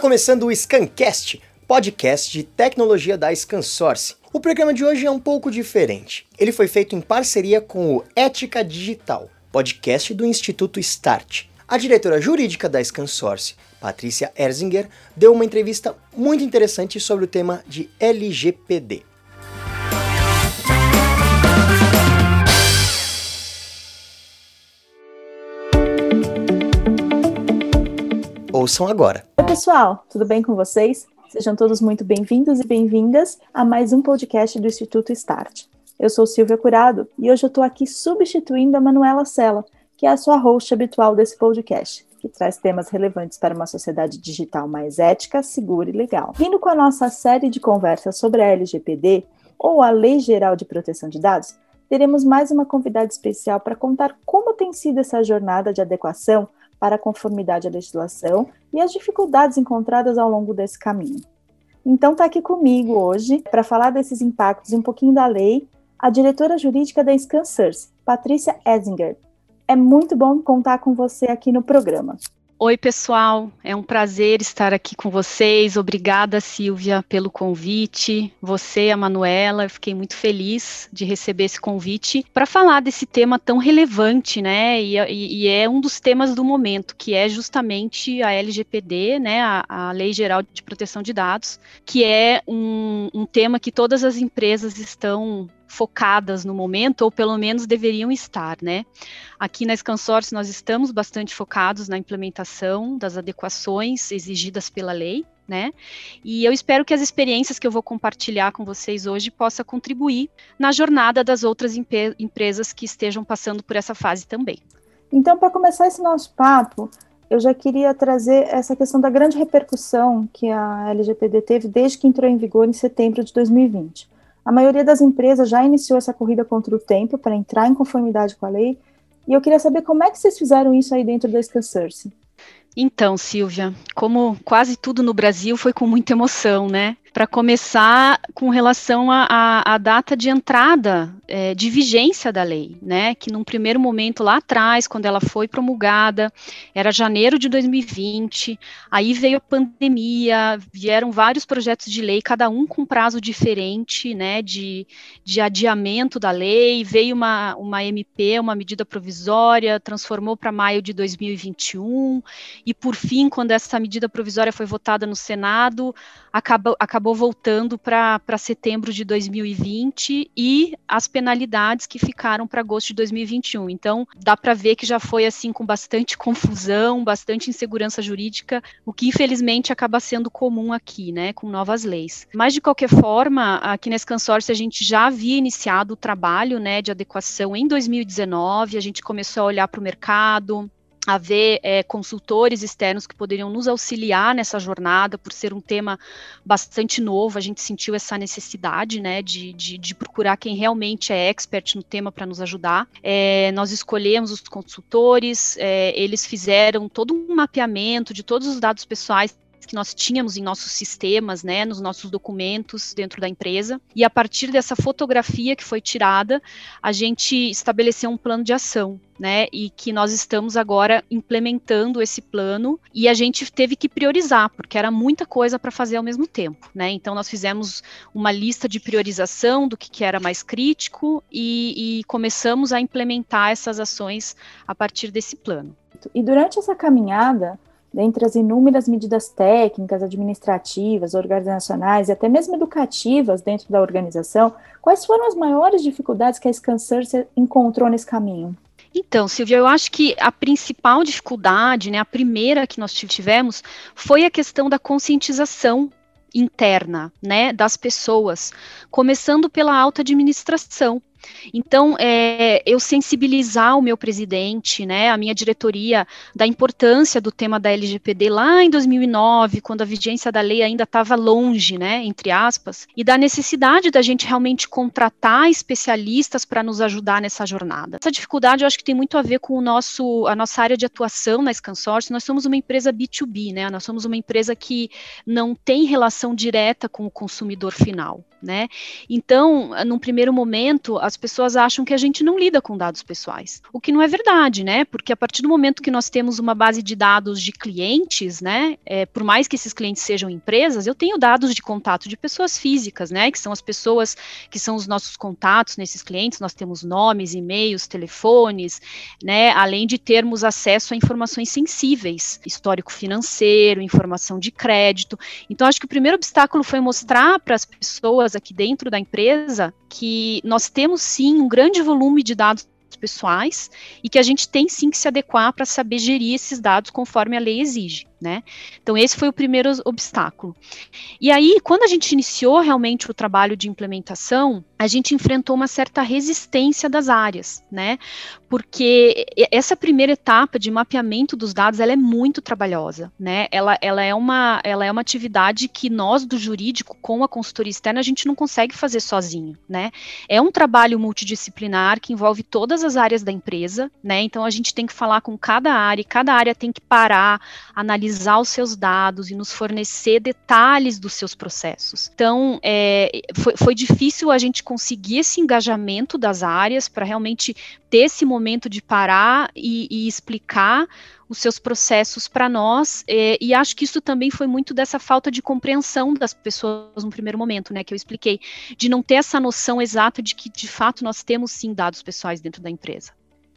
começando o Scancast, podcast de tecnologia da Scansource. O programa de hoje é um pouco diferente. Ele foi feito em parceria com o Ética Digital, podcast do Instituto Start. A diretora jurídica da Scansource, Patrícia Erzinger, deu uma entrevista muito interessante sobre o tema de LGPD. Ouçam agora. Oi, pessoal, tudo bem com vocês? Sejam todos muito bem-vindos e bem-vindas a mais um podcast do Instituto Start. Eu sou Silvia Curado e hoje eu estou aqui substituindo a Manuela Sela, que é a sua host habitual desse podcast, que traz temas relevantes para uma sociedade digital mais ética, segura e legal. Vindo com a nossa série de conversas sobre a LGPD, ou a Lei Geral de Proteção de Dados, teremos mais uma convidada especial para contar como tem sido essa jornada de adequação para a conformidade à legislação e as dificuldades encontradas ao longo desse caminho. Então está aqui comigo hoje para falar desses impactos e um pouquinho da lei, a diretora jurídica da ScanSource, Patrícia Esinger. É muito bom contar com você aqui no programa. Oi, pessoal. É um prazer estar aqui com vocês. Obrigada, Silvia, pelo convite. Você, a Manuela, eu fiquei muito feliz de receber esse convite para falar desse tema tão relevante, né? E, e, e, é um dos temas do momento, que é justamente a LGPD, né? A, a Lei Geral de Proteção de Dados, que é um, um tema que todas as empresas estão focadas no momento, ou pelo menos deveriam estar, né? Aqui na Scansource nós estamos bastante focados na implementação das adequações exigidas pela lei, né? E eu espero que as experiências que eu vou compartilhar com vocês hoje possa contribuir na jornada das outras empresas que estejam passando por essa fase também. Então, para começar esse nosso papo, eu já queria trazer essa questão da grande repercussão que a LGPD teve desde que entrou em vigor em setembro de 2020. A maioria das empresas já iniciou essa corrida contra o tempo para entrar em conformidade com a lei. E eu queria saber como é que vocês fizeram isso aí dentro da Scansource. Então, Silvia, como quase tudo no Brasil foi com muita emoção, né? Para começar com relação à data de entrada é, de vigência da lei, né? Que num primeiro momento lá atrás, quando ela foi promulgada, era janeiro de 2020, aí veio a pandemia, vieram vários projetos de lei, cada um com prazo diferente, né? De, de adiamento da lei, veio uma, uma MP, uma medida provisória, transformou para maio de 2021, e por fim, quando essa medida provisória foi votada no Senado, acabou, acabou acabou voltando para setembro de 2020 e as penalidades que ficaram para agosto de 2021. Então, dá para ver que já foi assim com bastante confusão, bastante insegurança jurídica, o que infelizmente acaba sendo comum aqui, né, com novas leis. Mas de qualquer forma, aqui nesse consórcio a gente já havia iniciado o trabalho, né, de adequação em 2019, a gente começou a olhar para o mercado, haver é, consultores externos que poderiam nos auxiliar nessa jornada, por ser um tema bastante novo, a gente sentiu essa necessidade, né, de, de, de procurar quem realmente é expert no tema para nos ajudar. É, nós escolhemos os consultores, é, eles fizeram todo um mapeamento de todos os dados pessoais que nós tínhamos em nossos sistemas, né, nos nossos documentos dentro da empresa. E a partir dessa fotografia que foi tirada, a gente estabeleceu um plano de ação, né, e que nós estamos agora implementando esse plano e a gente teve que priorizar, porque era muita coisa para fazer ao mesmo tempo, né? Então nós fizemos uma lista de priorização do que, que era mais crítico e, e começamos a implementar essas ações a partir desse plano. E durante essa caminhada, dentre as inúmeras medidas técnicas, administrativas, organizacionais e até mesmo educativas dentro da organização, quais foram as maiores dificuldades que a ScanSearch encontrou nesse caminho? Então, Silvia, eu acho que a principal dificuldade, né, a primeira que nós tivemos, foi a questão da conscientização interna, né, das pessoas, começando pela alta administração. Então, é, eu sensibilizar o meu presidente, né, a minha diretoria, da importância do tema da LGPD lá em 2009, quando a vigência da lei ainda estava longe, né, entre aspas, e da necessidade da gente realmente contratar especialistas para nos ajudar nessa jornada. Essa dificuldade eu acho que tem muito a ver com o nosso, a nossa área de atuação na Scansource. Nós somos uma empresa B2B, né, nós somos uma empresa que não tem relação direta com o consumidor final. né? Então, num primeiro momento, as pessoas acham que a gente não lida com dados pessoais, o que não é verdade, né? Porque a partir do momento que nós temos uma base de dados de clientes, né? É, por mais que esses clientes sejam empresas, eu tenho dados de contato de pessoas físicas, né? Que são as pessoas que são os nossos contatos nesses clientes. Nós temos nomes, e-mails, telefones, né? Além de termos acesso a informações sensíveis, histórico financeiro, informação de crédito. Então, acho que o primeiro obstáculo foi mostrar para as pessoas aqui dentro da empresa que nós temos sim um grande volume de dados pessoais e que a gente tem sim que se adequar para saber gerir esses dados conforme a lei exige né? Então esse foi o primeiro obstáculo. E aí, quando a gente iniciou realmente o trabalho de implementação, a gente enfrentou uma certa resistência das áreas, né? Porque essa primeira etapa de mapeamento dos dados, ela é muito trabalhosa, né? Ela, ela, é, uma, ela é uma atividade que nós do jurídico, com a consultoria externa, a gente não consegue fazer sozinho, né? É um trabalho multidisciplinar que envolve todas as áreas da empresa, né? Então a gente tem que falar com cada área, cada área tem que parar, analisar analisar os seus dados e nos fornecer detalhes dos seus processos. Então, é, foi, foi difícil a gente conseguir esse engajamento das áreas para realmente ter esse momento de parar e, e explicar os seus processos para nós, é, e acho que isso também foi muito dessa falta de compreensão das pessoas no primeiro momento, né, que eu expliquei, de não ter essa noção exata de que, de fato, nós temos sim dados pessoais dentro da empresa.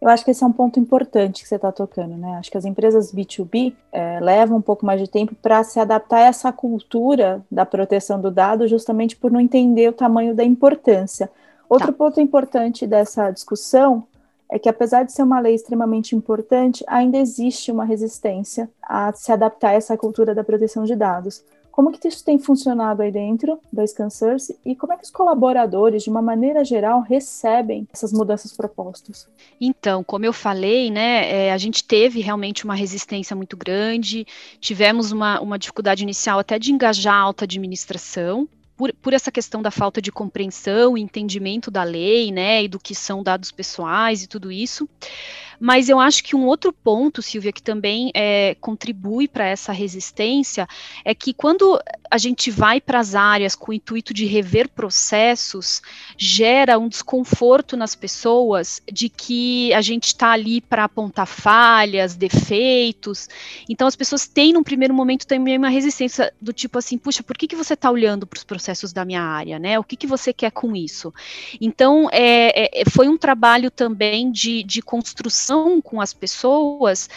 Eu acho que esse é um ponto importante que você está tocando, né? Acho que as empresas B2B é, levam um pouco mais de tempo para se adaptar a essa cultura da proteção do dado, justamente por não entender o tamanho da importância. Outro tá. ponto importante dessa discussão é que, apesar de ser uma lei extremamente importante, ainda existe uma resistência a se adaptar a essa cultura da proteção de dados. Como que isso tem funcionado aí dentro da ScanSource e como é que os colaboradores, de uma maneira geral, recebem essas mudanças propostas? Então, como eu falei, né, é, a gente teve realmente uma resistência muito grande, tivemos uma, uma dificuldade inicial até de engajar a alta administração, por, por, essa questão da falta de compreensão e entendimento da lei, né, e do que são dados pessoais e tudo isso. Mas eu acho que um outro ponto, Silvia, que também é, contribui para essa resistência, é que quando a gente vai para as áreas com o intuito de rever processos, gera um desconforto nas pessoas de que a gente está ali para apontar falhas, defeitos. Então as pessoas têm, num primeiro momento, também uma resistência do tipo assim, puxa, por que, que você está olhando para os processos da minha área, né? O que, que você quer com isso? Então é, é, foi um trabalho também de, de construção com as pessoas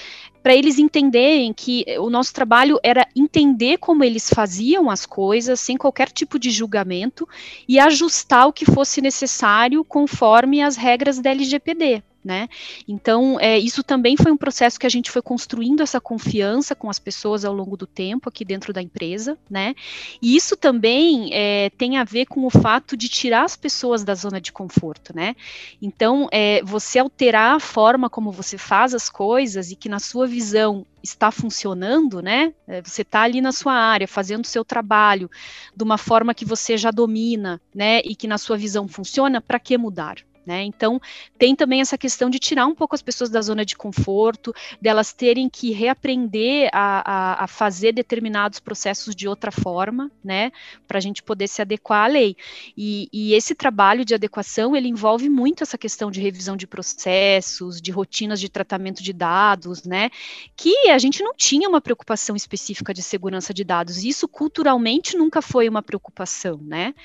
para eles entenderem que o nosso trabalho era entender como eles faziam as coisas sem qualquer tipo de julgamento e ajustar o que fosse necessário conforme as regras da LGPD né? Então, é, isso também foi um processo que a gente foi construindo essa confiança com as pessoas ao longo do tempo aqui dentro da empresa, né? E isso também é, tem a ver com o fato de tirar as pessoas da zona de conforto, né? Então, é, você alterar a forma como você faz as coisas e que na sua visão está funcionando, né? É, você está ali na sua área, fazendo o seu trabalho de uma forma que você já domina, né? E que na sua visão funciona, para que mudar? Né? Então, tem também essa questão de tirar um pouco as pessoas da zona de conforto, delas terem que reaprender a, a, a fazer determinados processos de outra forma, né? Para a gente poder se adequar à lei. E, e, esse trabalho de adequação, ele envolve muito essa questão de revisão de processos, de rotinas de tratamento de dados, né? Que a gente não tinha uma preocupação específica de segurança de dados. Isso culturalmente nunca foi uma preocupação, né?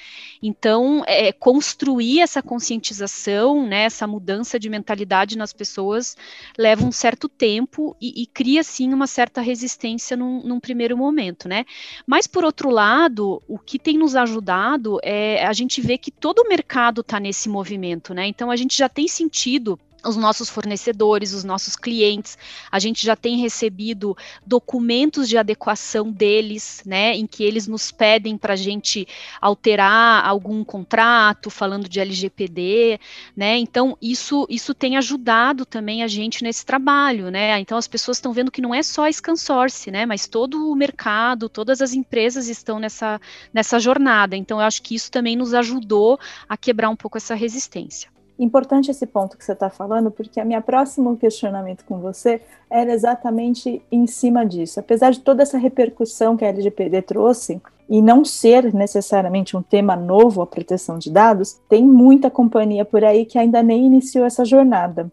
Então, é, construir essa conscientização né, essa mudança de mentalidade nas pessoas leva um certo tempo e, e cria sim uma certa resistência num, num, primeiro momento, né? Mas por outro lado, o que tem nos ajudado é a gente ver que todo o mercado está nesse movimento, né? Então a gente já tem sentido os nossos fornecedores, os nossos clientes, a gente já tem recebido documentos de adequação deles, né, em que eles nos pedem para a gente alterar algum contrato, falando de LGPD, né, então isso, isso tem ajudado também a gente nesse trabalho, né, então as pessoas estão vendo que não é só a ScanSource, né, mas todo o mercado, todas as empresas estão nessa, nessa jornada, então eu acho que isso também nos ajudou a quebrar um pouco essa resistência. Importante esse ponto que você está falando, porque a minha próximo questionamento com você era exatamente em cima disso. Apesar de toda essa repercussão que a LGPD trouxe, e não ser necessariamente um tema novo a proteção de dados, tem muita companhia por aí que ainda nem iniciou essa jornada.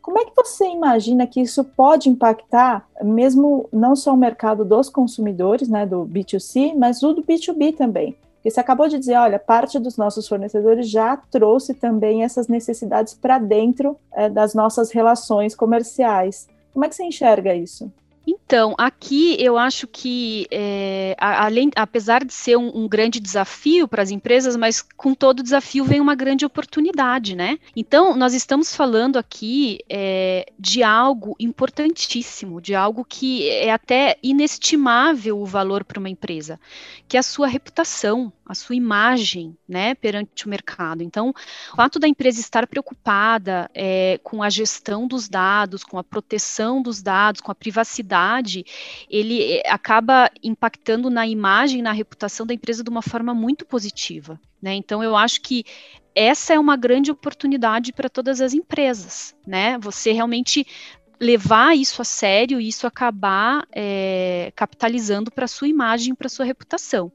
Como é que você imagina que isso pode impactar, mesmo não só o mercado dos consumidores, né, do B2C, mas o do B2B também? Porque você acabou de dizer, olha, parte dos nossos fornecedores já trouxe também essas necessidades para dentro é, das nossas relações comerciais. Como é que você enxerga isso? Então, aqui eu acho que, é, além, apesar de ser um, um grande desafio para as empresas, mas com todo desafio vem uma grande oportunidade, né? Então, nós estamos falando aqui é, de algo importantíssimo, de algo que é até inestimável o valor para uma empresa, que é a sua reputação, a sua imagem, né, perante o mercado. Então, o fato da empresa estar preocupada é, com a gestão dos dados, com a proteção dos dados, com a privacidade, ele é, acaba impactando na imagem, na reputação da empresa de uma forma muito positiva. Né? Então, eu acho que essa é uma grande oportunidade para todas as empresas, né? Você realmente levar isso a sério e isso acabar é, capitalizando para sua imagem, para sua reputação.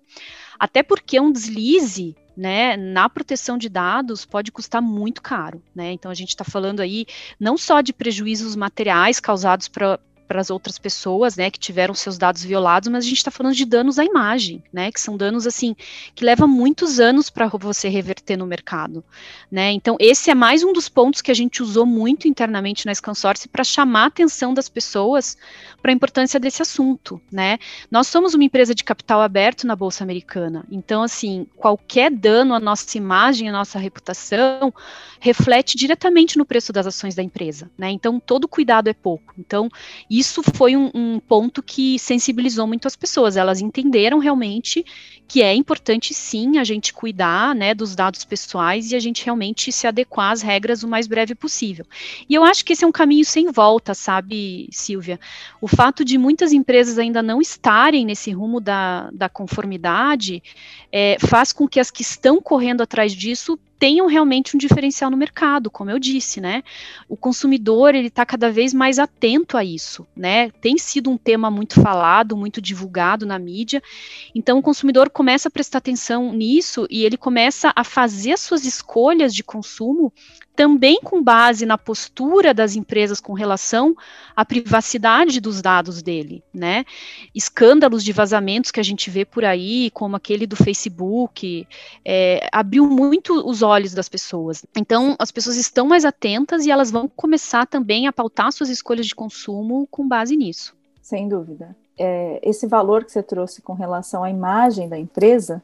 Até porque um deslize né, na proteção de dados pode custar muito caro, né? Então a gente está falando aí não só de prejuízos materiais causados para para as outras pessoas, né, que tiveram seus dados violados, mas a gente está falando de danos à imagem, né, que são danos assim que levam muitos anos para você reverter no mercado, né. Então esse é mais um dos pontos que a gente usou muito internamente na Scansource para chamar a atenção das pessoas para a importância desse assunto, né. Nós somos uma empresa de capital aberto na bolsa americana, então assim qualquer dano à nossa imagem, à nossa reputação reflete diretamente no preço das ações da empresa, né. Então todo cuidado é pouco. Então isso foi um, um, ponto que sensibilizou muito as pessoas. Elas entenderam realmente que é importante sim a gente cuidar né, dos dados pessoais e a gente realmente se adequar às regras o mais breve possível. E eu acho que esse é um caminho sem volta, sabe, Silvia? O fato de muitas empresas ainda não estarem nesse rumo da, da conformidade é, faz com que as que estão correndo atrás disso tenham realmente um diferencial no mercado, como eu disse, né? O consumidor ele está cada vez mais atento a isso, né? Tem sido um tema muito falado, muito divulgado na mídia. Então o consumidor começa a prestar atenção nisso e ele começa a fazer as suas escolhas de consumo também com base na postura das empresas com relação à privacidade dos dados dele, né? Escândalos de vazamentos que a gente vê por aí, como aquele do Facebook, é, abriu muito os olhos das pessoas. Então, as pessoas estão mais atentas e elas vão começar também a pautar suas escolhas de consumo com base nisso. Sem dúvida. É, esse valor que você trouxe com relação à imagem da empresa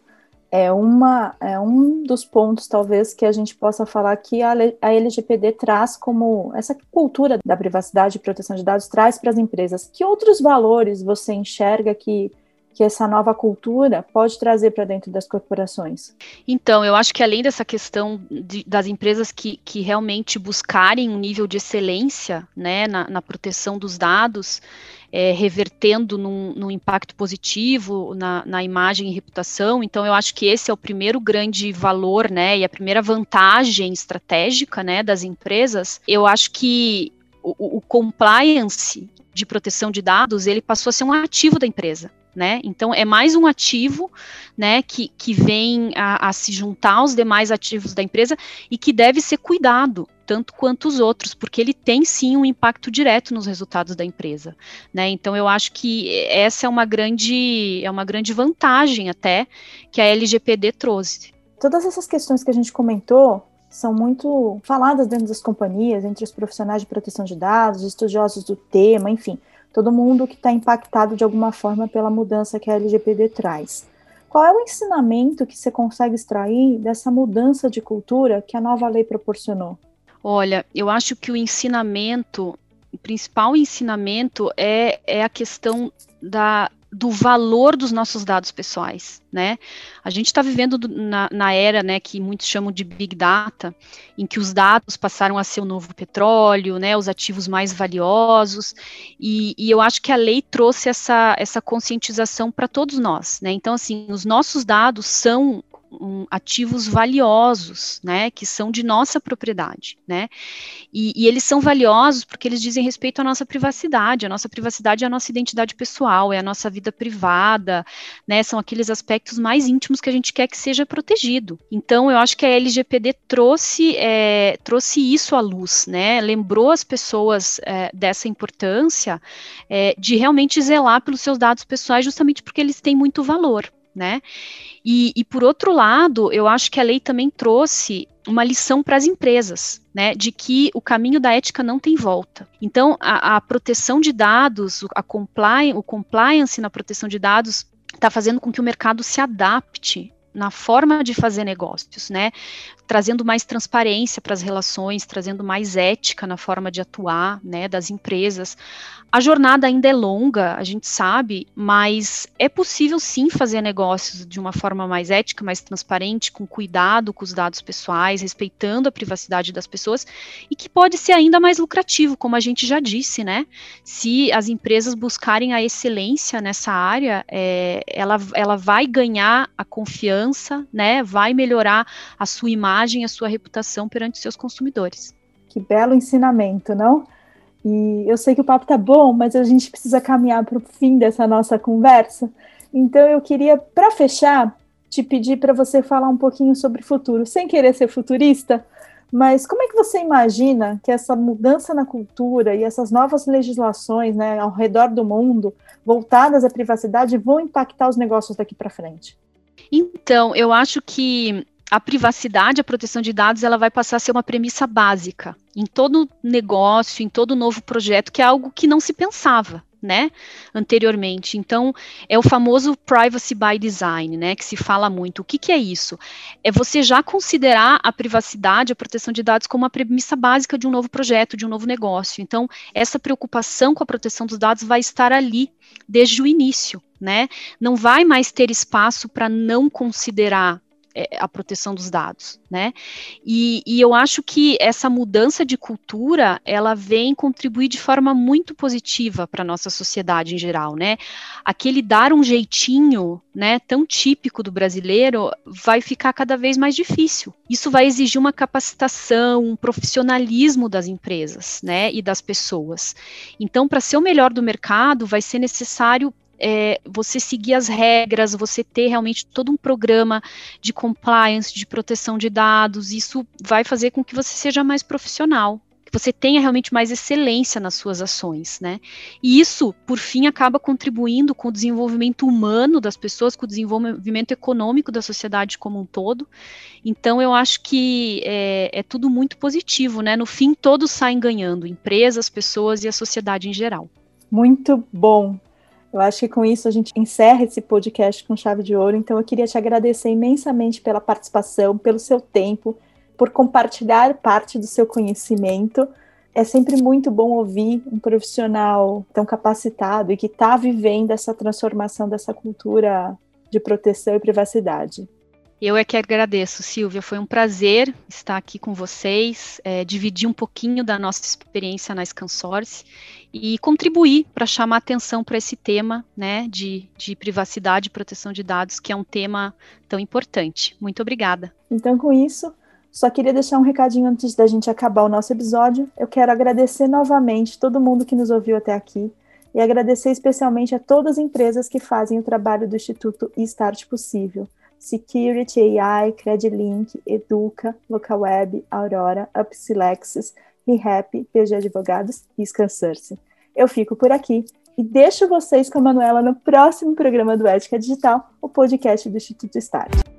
é, uma, é um dos pontos, talvez, que a gente possa falar que a, a LGPD traz como essa cultura da privacidade e proteção de dados traz para as empresas. Que outros valores você enxerga que que essa nova cultura pode trazer para dentro das corporações? Então, eu acho que além dessa questão de, das empresas que, que realmente buscarem um nível de excelência né, na, na proteção dos dados, é, revertendo num, num, impacto positivo na, na, imagem e reputação. Então, eu acho que esse é o primeiro grande valor, né, e a primeira vantagem estratégica, né, das empresas. Eu acho que o, o compliance de proteção de dados, ele passou a ser um ativo da empresa né? Então é mais um ativo, né, que, que vem a, a, se juntar aos demais ativos da empresa e que deve ser cuidado tanto quanto os outros, porque ele tem sim um impacto direto nos resultados da empresa, né? Então eu acho que essa é uma grande é uma grande vantagem até que a LGPD trouxe. Todas essas questões que a gente comentou são muito faladas dentro das companhias, entre os profissionais de proteção de dados, estudiosos do tema, enfim todo mundo que está impactado de alguma forma pela mudança que a LGPD traz. Qual é o ensinamento que você consegue extrair dessa mudança de cultura que a nova lei proporcionou? Olha, eu acho que o ensinamento, o principal ensinamento é, é a questão da do valor dos nossos dados pessoais, né? A gente está vivendo na, na, era, né, que muitos chamam de big data, em que os dados passaram a ser o novo petróleo, né, os ativos mais valiosos, e, e eu acho que a lei trouxe essa, essa conscientização para todos nós, né? Então, assim, os nossos dados são um, ativos valiosos, né, que são de nossa propriedade, né, e, e, eles são valiosos porque eles dizem respeito à nossa privacidade, a nossa privacidade é a nossa identidade pessoal, é a nossa vida privada, né, são aqueles aspectos mais íntimos que a gente quer que seja protegido. Então, eu acho que a LGPD trouxe, é, trouxe isso à luz, né, lembrou as pessoas é, dessa importância é, de realmente zelar pelos seus dados pessoais, justamente porque eles têm muito valor, né? E, e, por outro lado, eu acho que a lei também trouxe uma lição para as empresas, né, de que o caminho da ética não tem volta. Então, a, a proteção de dados, a compliance, o compliance na proteção de dados está fazendo com que o mercado se adapte na forma de fazer negócios, né? Trazendo mais transparência para as relações, trazendo mais ética na forma de atuar, né, das empresas. A jornada ainda é longa, a gente sabe, mas é possível sim fazer negócios de uma forma mais ética, mais transparente, com cuidado com os dados pessoais, respeitando a privacidade das pessoas e que pode ser ainda mais lucrativo, como a gente já disse, né? Se as empresas buscarem a excelência nessa área, é, ela, ela vai ganhar a confiança, né? Vai melhorar a sua imagem, a sua reputação perante seus consumidores. Que belo ensinamento, não? E eu sei que o papo tá bom, mas a gente precisa caminhar para o fim dessa nossa conversa. Então eu queria, para fechar, te pedir para você falar um pouquinho sobre futuro, sem querer ser futurista, mas como é que você imagina que essa mudança na cultura e essas novas legislações né, ao redor do mundo, voltadas à privacidade, vão impactar os negócios daqui para frente? Então, eu acho que a privacidade, a proteção de dados, ela vai passar a ser uma premissa básica em todo negócio, em todo novo projeto, que é algo que não se pensava, né, anteriormente. Então, é o famoso privacy by design, né, que se fala muito. O que, que é isso? É você já considerar a privacidade, a proteção de dados como uma premissa básica de um novo projeto, de um novo negócio. Então, essa preocupação com a proteção dos dados vai estar ali desde o início, né? Não vai mais ter espaço para não considerar a proteção dos dados, né? E, e, eu acho que essa mudança de cultura, ela vem contribuir de forma muito positiva para a nossa sociedade em geral, né? Aquele dar um jeitinho, né, tão típico do brasileiro, vai ficar cada vez mais difícil. Isso vai exigir uma capacitação, um profissionalismo das empresas, né, e das pessoas. Então, para ser o melhor do mercado, vai ser necessário é, você seguir as regras, você ter realmente todo um programa de compliance, de proteção de dados, isso vai fazer com que você seja mais profissional, que você tenha realmente mais excelência nas suas ações, né? E isso, por fim, acaba contribuindo com o desenvolvimento humano das pessoas, com o desenvolvimento econômico da sociedade como um todo. Então, eu acho que é, é tudo muito positivo, né? No fim, todos saem ganhando, empresas, pessoas e a sociedade em geral. Muito bom. Eu acho que com isso a gente encerra esse podcast com chave de ouro. Então eu queria te agradecer imensamente pela participação, pelo seu tempo, por compartilhar parte do seu conhecimento. É sempre muito bom ouvir um profissional tão capacitado e que está vivendo essa transformação dessa cultura de proteção e privacidade. Eu é que agradeço, Silvia. Foi um prazer estar aqui com vocês, é, dividir um pouquinho da nossa experiência na Scansource e contribuir para chamar atenção para esse tema né, de, de privacidade e proteção de dados, que é um tema tão importante. Muito obrigada. Então, com isso, só queria deixar um recadinho antes da gente acabar o nosso episódio. Eu quero agradecer novamente todo mundo que nos ouviu até aqui e agradecer especialmente a todas as empresas que fazem o trabalho do Instituto Start Possível. Security AI, Credilink, Educa, Localweb, Aurora, Upsilexis, ReHap, PG Advogados e Scansurce. Eu fico por aqui e deixo vocês com a Manuela no próximo programa do Ética Digital, o podcast do Instituto Start.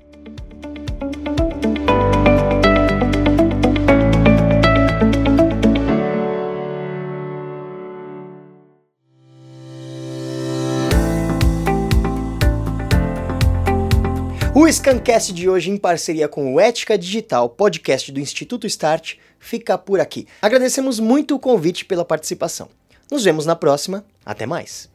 O Scancast de hoje, em parceria com o Ética Digital, podcast do Instituto Start, fica por aqui. Agradecemos muito o convite pela participação. Nos vemos na próxima. Até mais.